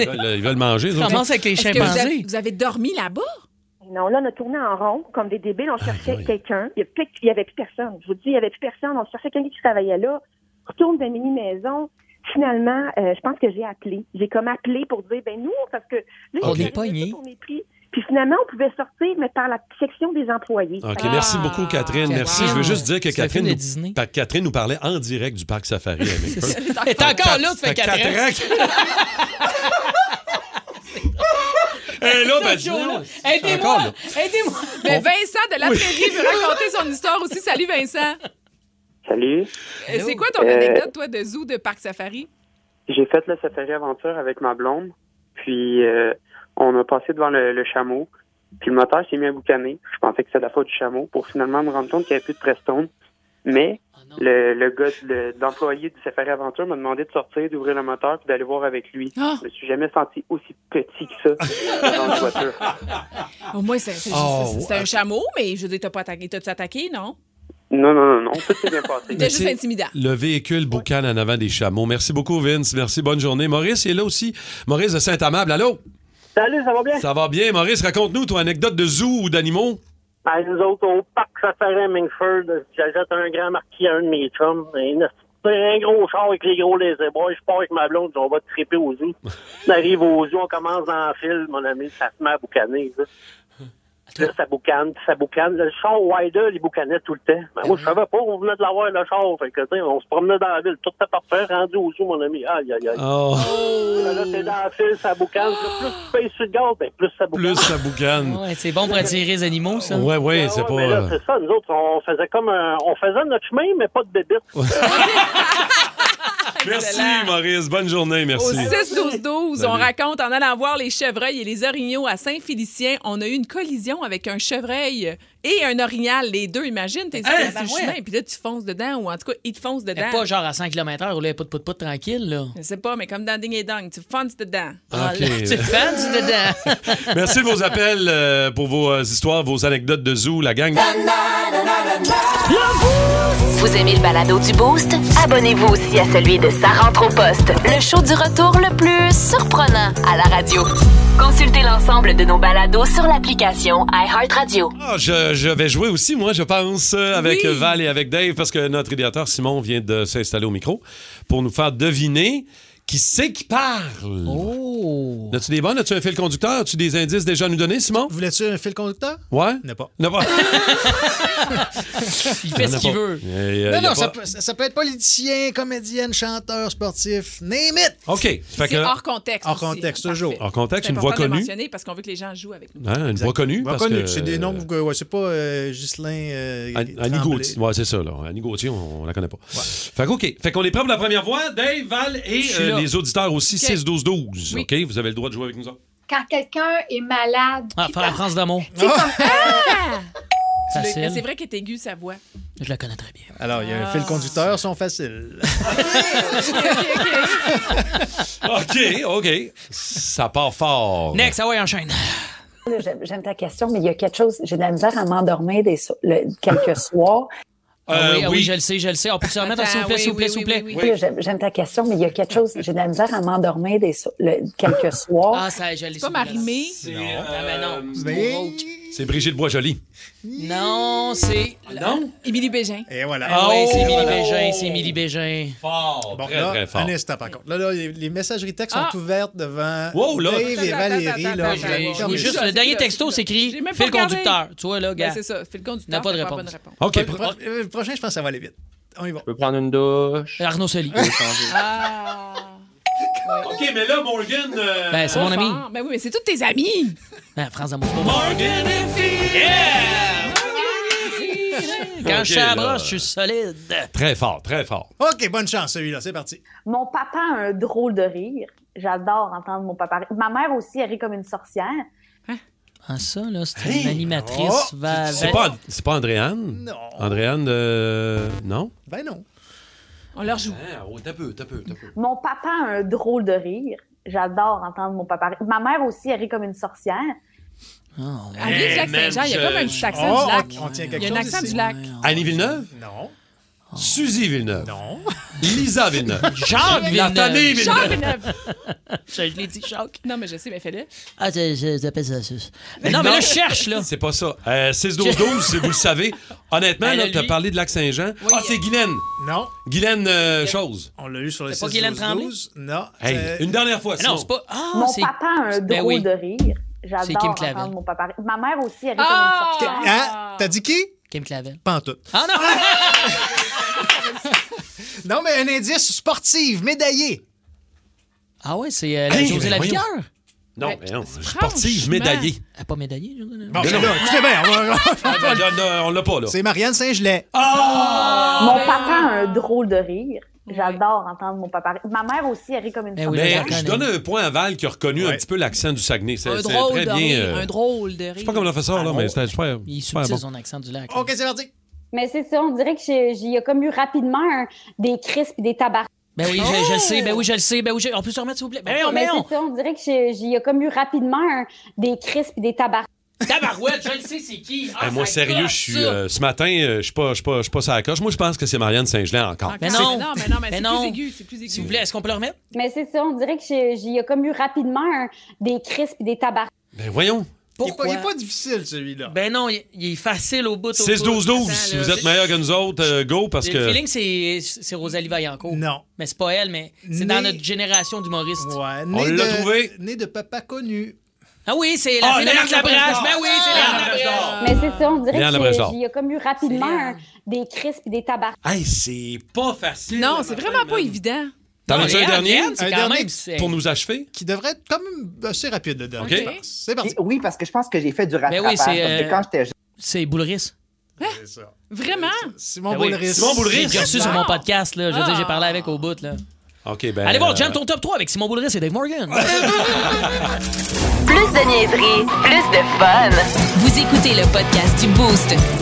veulent, ils veulent manger. eux autres. Est-ce que vous avez, vous avez dormi là-bas? Non, là, on a tourné en rond, comme des débiles. On cherchait quelqu'un. Il n'y avait plus personne. Je vous dis, il n'y avait plus personne. On cherchait quelqu'un qui travaillait là. Retourne dans la mini-maison. Finalement, euh, je pense que j'ai appelé. J'ai comme appelé pour dire, ben nous, parce que là, On est pris. Puis finalement, on pouvait sortir, mais par la section des employés. OK, merci beaucoup, Catherine. Merci. Je veux juste dire que Catherine nous, Catherine nous parlait en direct du parc safari à Hemingford. Elle est encore là, 4 ans. Et là, ben, Aidez-moi! là. Aidez-moi! Mais Vincent de la Prairie veut raconter son histoire aussi. Salut, Vincent! Salut. Euh, C'est quoi ton Euh, anecdote, toi, de zoo de Parc Safari? J'ai fait le safari aventure avec ma blonde, puis euh, on a passé devant le, le chameau, puis le moteur s'est mis à boucaner. Je pensais que c'était la faute du chameau, pour finalement me rendre compte qu'il n'y avait plus de Prestone. Mais le, le gars, le- l'employé du safari aventure m'a demandé de sortir, d'ouvrir le moteur, puis d'aller voir avec lui. Je me suis jamais senti aussi petit que ça dans la voiture. Au moins, c'est Oh, un chameau, mais je veux dire, t'as pas attaqué. T'as-tu attaqué, non? Non, non, non, non, tout s'est bien passé. C'était juste intimidant. Le véhicule boucan en avant des chameaux. Merci beaucoup, Vince. Merci, bonne journée. Maurice est là aussi. Maurice de Saint-Amable. Allô? Salut, ça va bien? Ça va bien. Maurice, raconte-nous ton anecdote de zoo ou d'animaux. Ben, nous autres, au parc Safari à Mingford, j'achète un grand marquis à un de mes chums. Un, un gros char avec les gros laser boys. Je pars avec ma blonde, on va triper au zoo. On arrive au zoo, on commence dans le fil, mon ami, ça se met à boucaner. Là ça boucane, puis ça boucane. Le char Wider, il boucanait tout le temps. Ben, moi, je savais pas, on venait de l'avoir, le char. Fait que, tu sais, on se promenait dans la ville, tout était parfait, rendu au zoo, mon ami. Aïe, aïe, aïe. Oh. Là, là, t'es dans le fil, ça boucane. Plus tu payes sur le gaz, ben, plus ça boucane. Plus ça boucane. Ouais, c'est bon pour attirer les animaux, ça. Ouais, ouais, c'est Ouais, pas. là, c'est ça, nous autres, on faisait comme un- on faisait notre chemin, mais pas de bébite. Merci, Maurice. Bonne journée. Au Merci. 6-12-12, on raconte en allant voir les chevreuils et les orignaux à Saint-Félicien, on a eu une collision avec un chevreuil et un orignal. Les deux, imagine, t'es sur le ben ouais. chemin, puis là, tu fonces dedans, ou en tout cas, ils te foncent dedans. Mais pas genre à 100 km/h, rouler pout pout pout tranquille, là. Je sais pas, mais comme dans Ding et Dong, tu fonces dedans. OK. Tu du dedans. Merci de vos appels euh, pour vos euh, histoires, vos anecdotes de zoo, la gang. Vous aimez le balado du Boost? Abonnez-vous aussi à celui de Sa rentre au poste, le show du retour le plus surprenant à la radio. Consultez l'ensemble de nos balados sur l'application iHeartRadio. Ah, je, je vais jouer aussi, moi, je pense, euh, avec Oui. Val et avec Dave, parce que notre idéateur Simon vient de s'installer au micro pour nous faire deviner qui c'est qui parle. Oh! As-tu des bonnes? As-tu un fil conducteur? As-tu des indices déjà à nous donner, Simon? Voulais-tu un fil conducteur? Ouais? N'a pas. N'a pas. Il fait ce qu'il veut. Euh, non, non, ça peut, ça- ça peut être politicien, comédienne, chanteur, sportif, name it! OK. Fait C'est que, hors contexte. Hors aussi. contexte, Parfait. toujours. hors contexte, une voix connue. parce qu'on veut que les gens jouent avec nous. Hein, une Exact. voix connue. Voix connue. que, C'est des noms euh, que ouais, c'est pas euh, Ghislain. euh, Annie. Gauthier. Ouais, c'est ça, là. Annie Gauthier, on, on la connaît pas. Fait que, OK. Fait qu'on est prêt pour la première voix. Dave, Val et euh, là. les auditeurs aussi, OK. 6-12-12. OK? Vous avez le droit de jouer avec nous autres. Quand quelqu'un est malade. Ah, faire la France d'amour. Comme- Ah! C'est vrai qu'elle est aiguë, sa voix. Je la connais très bien. Alors, il y a un Ah. fil conducteur, sont faciles. OK, OK. Ça part fort. Next, ah ouais, enchaîne. J'aime j'aime ta question, mais il y a quelque chose, j'ai de la misère à m'endormir des so- le- quelques soirs. Ah oui, ah oui, oui. je le sais, je le sais. On peut se remettre, s'il vous plaît, oui, s'il vous plaît, oui, s'il vous oui, plaît. Là, J'aime j'aime ta question, mais il y a quelque chose, j'ai de la misère à m'endormir des so- quelques soirs. Ah, ça, je l'ai C'est pas marimé. Ah, mais non. Mais C'est Brigitte Boisjoli. Non, c'est. Non? Émilie Bégin. Et voilà. Ah oui, c'est Émilie Voilà. Bégin, c'est Émilie Bégin. Fort. Bon, très, là, très fort. un instant, par contre. Là, là, les, les messageries textes Ah. sont ouvertes devant Wow, là. Dave et Valérie. attends, là, attends, vois juste le dernier là, texto, là. c'est écrit J'ai même Fais pas le conducteur. Tu vois, là, Ben, gars. c'est ça. Fais le conducteur. N'a pas de t'as réponse. bonne réponse. OK. Le pro- euh, le prochain, je pense que ça va aller vite. On y va. Je peux prendre une douche. Arnaud Soli. Ah. OK, mais là, Morgan... euh, Ben, c'est mon ami. Ben oui, mais c'est tous tes amis. Ben, France d'amour. c'est pas moi. Morgan and Phil. Quand Ok, je suis à là. brosse, je suis solide. Très fort, très fort. OK, bonne chance, celui-là. C'est parti. Mon papa a un drôle de rire. J'adore entendre mon papa rire. Ma mère aussi, elle rit comme une sorcière. Ah, ça, là, c'est une animatrice. Oh, va- C'est va- pas, c'est pas Andréane? Non. Andréane de... Non? Ben non. On leur joue. Ah, oh, t'as peu, t'as peu, t'as peu. Mon papa a un drôle de rire. J'adore entendre mon papa rire. Ma mère aussi, elle rit comme une sorcière. Oh, En ville du lac man, Saint-Jean, il y a je- comme un petit accent Oh, du lac. on, on tient Il quelque y a un accent ici. du lac. Annie Villeneuve? Non. Suzy Villeneuve? Non. Lisa Villeneuve? Jacques La Villeneuve. famille Jacques Villeneuve? Villeneuve. Je l'ai dit, Jacques. Non, mais je sais, mais fais-le. Ah, t'appelles ça sus. Mais non, mais là, je cherche, là. C'est pas ça. Euh, 6-12-12, si vous le savez. Honnêtement, Elle là, t'as parlé de Lac-Saint-Jean. Oui, ah, il- c'est Guylaine. Non. Guylaine euh, Chose. On l'a eu sur le C'est pas 6 Guylaine 12 Tremblay? 12. Non. Hey, Euh, une dernière fois, non, c'est pas. Ah, mon c'est. papa a un drôle Ben oui. de rire. C'est J'adore Kim Clavel. entendre mon papa rire. Ma mère aussi, elle Ah! comme une sorcière. Hein? T'as dit qui? Kim Clavel. Pas en tout. Ah non! Non, mais un indice sportive, médaillé. Ah ouais, c'est euh, la Hey, José ben Lavigueur? Non, mais non. franchement. Sportive médaillée. Elle n'est pas médaillée, José Lavigueur? Bon, Mais là. Écoutez bien, on va- Ah, ben, là, là, on l'a pas, là. C'est Marianne Saint-Gelais. Mon papa a un drôle de rire. J'adore entendre mon papa rire. Ma mère aussi, elle rit comme une Ben oui, Mais je donne un point à Val qui a reconnu un Ouais. petit peu l'accent du Saguenay. C'est Un c'est drôle très de bien. rire. euh, Un drôle de rire. Je sais pas comment on a fait ça, là, mais c'était super. Il super bon. son accent du lac. OK, c'est parti. Mais c'est ça, on dirait que j'ai- j'y ai comme eu rapidement un- des crisps et des tabacs. Ben oui, je, je le sais, ben oui, je le sais, ben oui, je... on peut se remettre, s'il vous plaît. Ben non, Mais mais non! c'est ça, on dirait que j'ai- j'y ai comme eu rapidement un- des crisps et des tabacs. Tabarouette, je le sais, c'est qui? Ah, Hey, moi, sérieux, je suis. euh, ce matin, euh, je suis pas, je suis pas, pas sur la coche. Moi, je pense que c'est Marianne Saint-Gelais encore. Mais C'est- non. Non, mais non, mais Mais c'est plus aigu. C'est plus aigu. S'il vous plaît, est-ce qu'on peut le remettre? Mais c'est ça, on dirait que j'ai- j'y ai comme eu rapidement un- des crisps et des tabacs. Ben voyons. Il est, pas, Pourquoi? il est pas difficile, celui-là. Ben non, il, il est facile au bout. au bout. 6-12-12, Attends, si vous êtes meilleurs que nous autres, euh, go, parce Le que. feeling, c'est c'est Rosalie Vaillancourt. Non. Mais c'est pas elle, mais c'est Né- dans notre génération d'humoristes. Ouais, On l'a de- trouvé. Né de papa connu. Ah oui, c'est la Ah, fille de Léa Marc Labrage. Labrage. Ben oui, c'est Labrage. Labrage. Mais c'est ça, on dirait j'ai- j'y ai comme eu rapidement des crisps et des tabacs. Hey, c'est pas facile. Non, le c'est vraiment pas évident. T'en Non, as-tu un dernier? Un Pour nous achever? Qui devrait être quand même assez rapide, le dernier, OK. je pense. C'est parti. Oui, parce que je pense que j'ai fait du Ben rattrapage. oui, c'est... parce que euh, quand j'étais jeune, C'est Boulris. C'est ça. Vraiment? Simon Ben oui. Boulris. Simon Boulris. J'ai reçu sur mon podcast, là. Je veux dire, j'ai parlé avec au bout, là. OK, ben. Allez voir, euh, Jam, ton top 3 avec Simon Boulris et Dave Morgan. Plus de niaiserie, plus de fun. Vous écoutez le podcast du Boost.